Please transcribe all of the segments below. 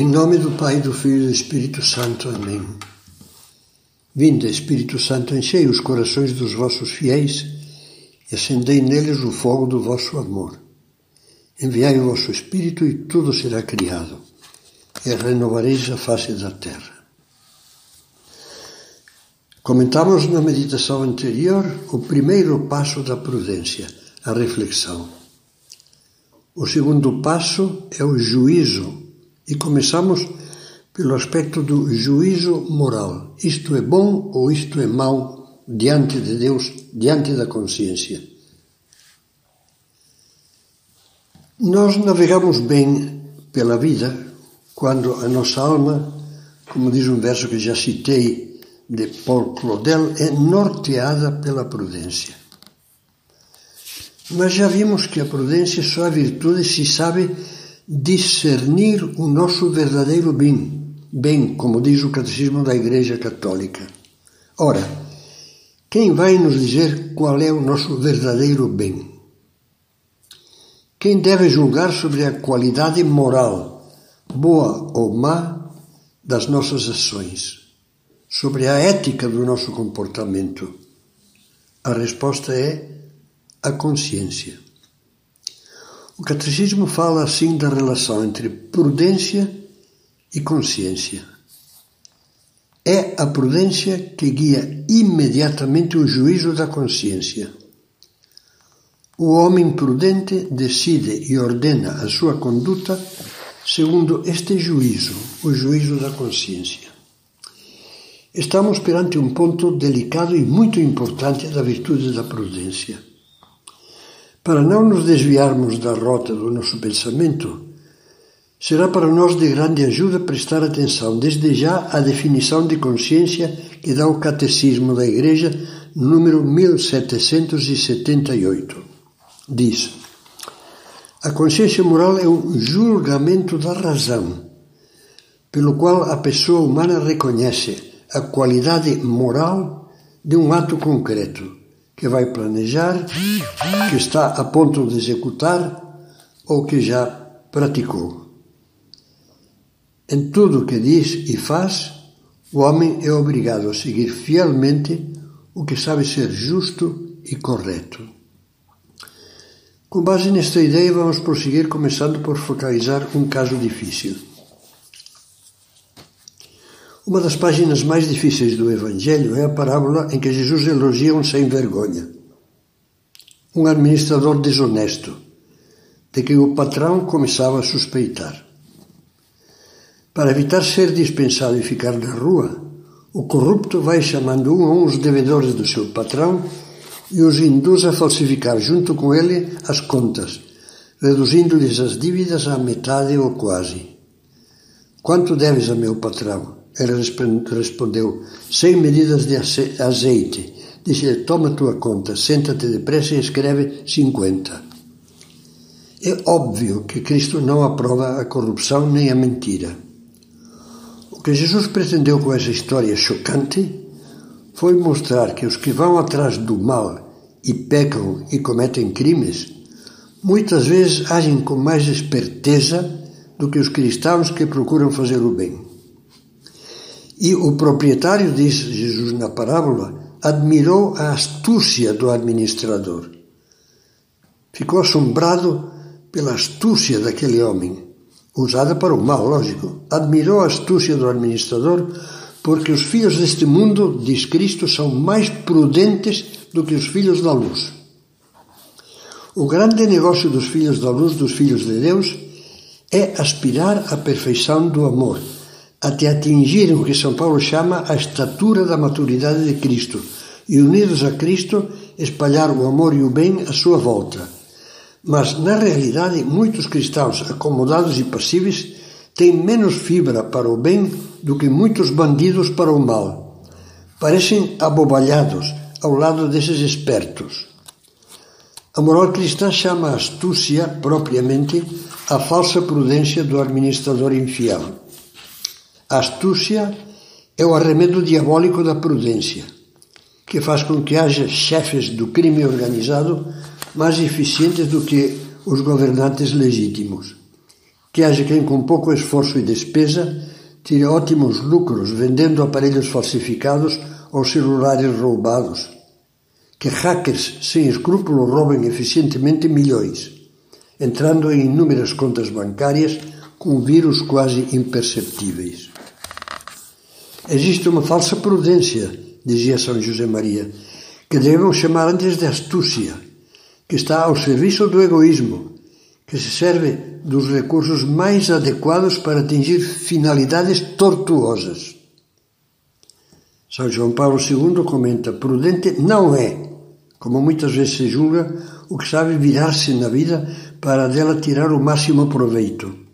Em nome do Pai, do Filho e do Espírito Santo. Amém. Vinde, Espírito Santo, enchei os corações dos vossos fiéis e acendei neles o fogo do vosso amor. Enviai o vosso Espírito e tudo será criado, e renovareis a face da terra. Comentamos na meditação anterior o primeiro passo da prudência, a reflexão. O segundo passo é o juízo, e começamos pelo aspecto do juízo moral. Isto é bom ou isto é mau diante de Deus, diante da consciência. Nós navegamos bem pela vida quando a nossa alma, como diz um verso que já citei de Paul Claudel é norteada pela prudência. Mas já vimos que a prudência só é virtude se sabe discernir o nosso verdadeiro bem, bem, como diz o Catecismo da Igreja Católica. Ora, quem vai nos dizer qual é o nosso verdadeiro bem? Quem deve julgar sobre a qualidade moral, boa ou má, das nossas ações? sobre a ética do nosso comportamento? A resposta é a consciência. O catecismo fala assim da relação entre prudência e consciência. É a prudência que guia imediatamente o juízo da consciência. O homem prudente decide e ordena a sua conduta segundo este juízo, o juízo da consciência. Estamos perante um ponto delicado e muito importante da virtude da prudência. Para não nos desviarmos da rota do nosso pensamento, será para nós de grande ajuda prestar atenção desde já à definição de consciência que dá o Catecismo da Igreja, número 1778. Diz: A consciência moral é um julgamento da razão, pelo qual a pessoa humana reconhece a qualidade moral de um ato concreto que vai planejar, que está a ponto de executar ou que já praticou. Em tudo o que diz e faz, o homem é obrigado a seguir fielmente o que sabe ser justo e correto. Com base nesta ideia, vamos prosseguir começando por focalizar um caso difícil. Uma das páginas mais difíceis do Evangelho é a parábola em que Jesus elogia um sem vergonha, um administrador desonesto, de que o patrão começava a suspeitar. Para evitar ser dispensado e ficar na rua, o corrupto vai chamando um a um os devedores do seu patrão e os induz a falsificar junto com ele as contas, reduzindo-lhes as dívidas à metade ou quase. Quanto deves a meu patrão? Ele respondeu: Cem medidas de azeite. Disse-lhe: Toma tua conta, senta-te depressa e escreve cinquenta. É óbvio que Cristo não aprova a corrupção nem a mentira. O que Jesus pretendeu com essa história chocante foi mostrar que os que vão atrás do mal e pecam e cometem crimes, muitas vezes agem com mais esperteza do que os cristãos que procuram fazer o bem. E o proprietário, diz Jesus na parábola, admirou a astúcia do administrador. Ficou assombrado pela astúcia daquele homem, usada para o mal, lógico. Admirou a astúcia do administrador, porque os filhos deste mundo, diz Cristo, são mais prudentes do que os filhos da luz. O grande negócio dos filhos da luz, dos filhos de Deus, é aspirar à perfeição do amor até atingirem o que São Paulo chama a estatura da maturidade de Cristo e, unidos a Cristo, espalhar o amor e o bem à sua volta. Mas, na realidade, muitos cristãos acomodados e passíveis têm menos fibra para o bem do que muitos bandidos para o mal. Parecem abobalhados ao lado desses espertos. A moral cristã chama a astúcia, propriamente, a falsa prudência do administrador infiel. A astúcia é o arremedo diabólico da prudência, que faz com que haja chefes do crime organizado mais eficientes do que os governantes legítimos. que haja quem com pouco esforço e despesa tire ótimos lucros vendendo aparelhos falsificados ou celulares roubados, que hackers sem escrúpulo roubem eficientemente milhões, entrando em inúmeras contas bancárias com vírus quase imperceptíveis. Existe uma falsa prudência, dizia São José Maria, que devemos chamar antes de astúcia, que está ao serviço do egoísmo, que se serve dos recursos mais adequados para atingir finalidades tortuosas. São João Paulo II comenta: prudente não é, como muitas vezes se julga, o que sabe virar-se na vida para dela tirar o máximo proveito,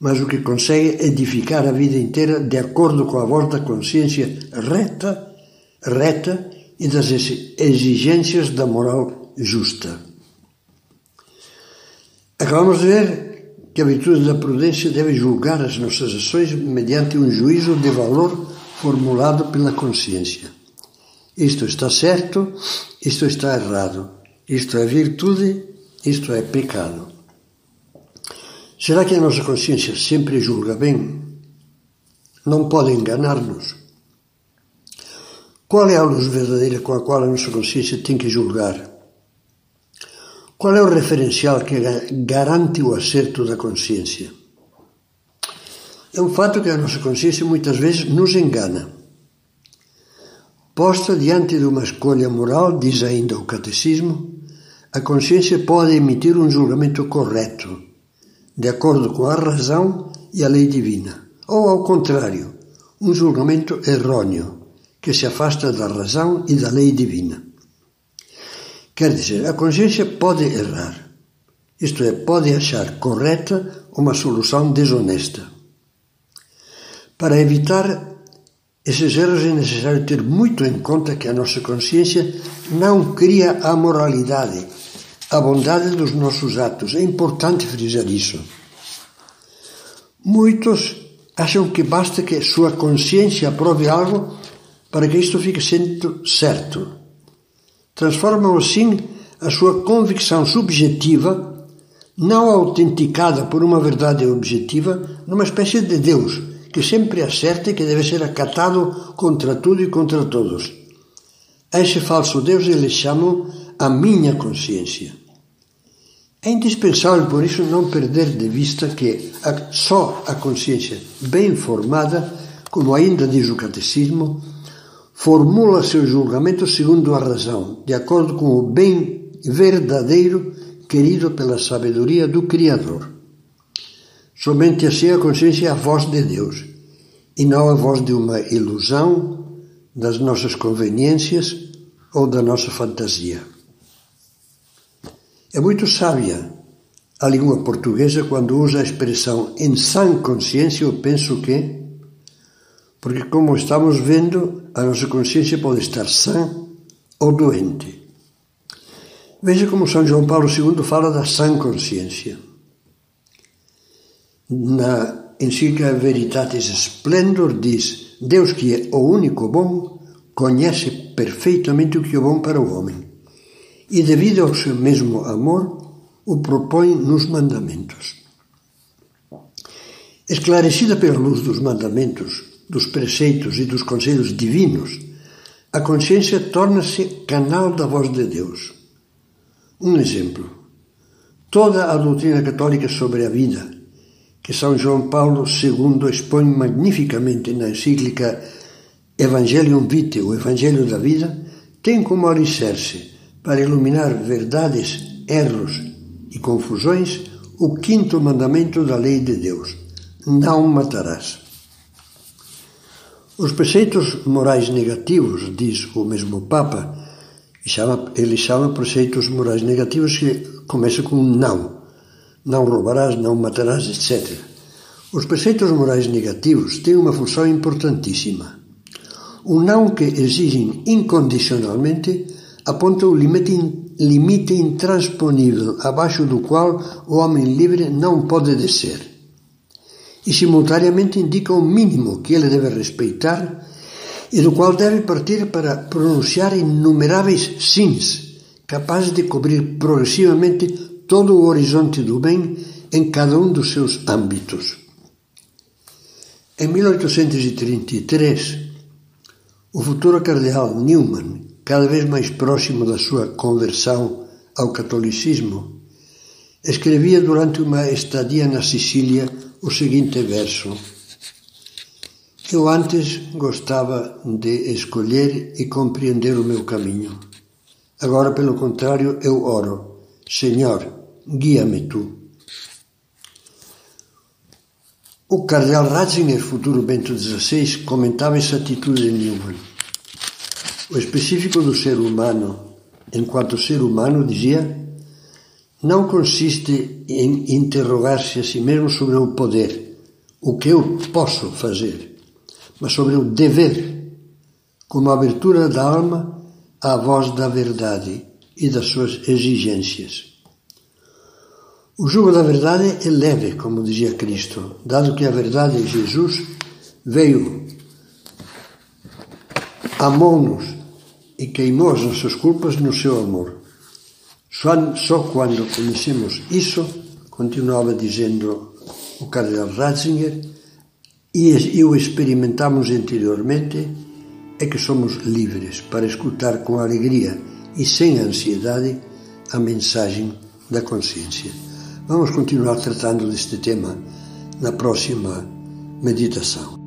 mas o que consegue edificar a vida inteira de acordo com a voz da consciência reta, reta e das exigências da moral justa. Acabamos de ver que a virtude da prudência deve julgar as nossas ações mediante um juízo de valor formulado pela consciência. Isto está certo, isto está errado, isto é virtude, isto é pecado. Será que a nossa consciência sempre julga bem? Não pode enganar-nos. Qual é a luz verdadeira com a qual a nossa consciência tem que julgar? Qual é o referencial que garante o acerto da consciência? É um fato que a nossa consciência muitas vezes nos engana. Posta diante de uma escolha moral, diz ainda o Catecismo, a consciência pode emitir um julgamento correto, de acordo com a razão e a lei divina, ou, ao contrário, um julgamento errôneo, que se afasta da razão e da lei divina. Quer dizer, a consciência pode errar, isto é, pode achar correta uma solução desonesta. Para evitar esses erros é necessário ter muito em conta que a nossa consciência não cria a moralidade, a bondade dos nossos atos. É importante frisar isso. Muitos acham que basta que sua consciência aprove algo para que isto fique sendo certo transformam assim a sua convicção subjetiva, não autenticada por uma verdade objetiva, numa espécie de Deus que sempre acerta e que deve ser acatado contra tudo e contra todos. A esse falso Deus eles chamam a minha consciência. É indispensável, por isso, não perder de vista que só a consciência bem formada, como ainda diz o Catecismo, formula seu julgamento segundo a razão, de acordo com o bem verdadeiro querido pela sabedoria do Criador. Somente assim a consciência é a voz de Deus e não a voz de uma ilusão, das nossas conveniências ou da nossa fantasia. É muito sábia a língua portuguesa quando usa a expressão em sã consciência, eu penso que porque, como estamos vendo, a nossa consciência pode estar sã ou doente. Veja como São João Paulo II fala da sã consciência. Na encíclica Veritatis Splendor diz: Deus, que é o único bom, conhece perfeitamente o que é bom para o homem e, devido ao seu mesmo amor, o propõe nos mandamentos. Esclarecida pela luz dos mandamentos, dos preceitos e dos conselhos divinos, a consciência torna-se canal da voz de Deus. Um exemplo. Toda a doutrina católica sobre a vida, que São João Paulo II expõe magnificamente na encíclica Evangelium Vitae, o Evangelho da Vida, tem como alicerce, para iluminar verdades, erros e confusões, o quinto mandamento da lei de Deus: não matarás. Os preceitos morais negativos, diz o mesmo Papa, ele chama preceitos morais negativos que começam com não. Não roubarás, não matarás, etc. Os preceitos morais negativos têm uma função importantíssima. O não que exigem incondicionalmente aponta o limite, limite intransponível abaixo do qual o homem livre não pode descer e simultaneamente indica o mínimo que ele deve respeitar e do qual deve partir para pronunciar inumeráveis sims, capazes de cobrir progressivamente todo o horizonte do bem em cada um dos seus âmbitos. Em 1833, o futuro cardeal Newman, cada vez mais próximo da sua conversão ao catolicismo, escrevia durante uma estadia na Sicília o seguinte verso: Eu antes gostava de escolher e compreender o meu caminho. Agora, pelo contrário, eu oro: Senhor, guia-me tu. O cardeal Ratzinger, futuro Bento XVI, comentava essa atitude de Newman. O específico do ser humano, enquanto ser humano, dizia, não consiste em interrogar-se a si mesmo sobre o poder, o que eu posso fazer, mas sobre o dever, como abertura da alma à voz da verdade e das suas exigências. O jugo da verdade é leve, como dizia Cristo, dado que a verdade, Jesus, veio, amou-nos e queimou as nossas culpas no seu amor. Só, só quando conhecemos isso, continuava dizendo o cardeal Ratzinger, e, o experimentamos interiormente, é que somos livres para escutar com alegria e sem ansiedade a mensagem da consciência. Vamos continuar tratando deste tema na próxima meditação.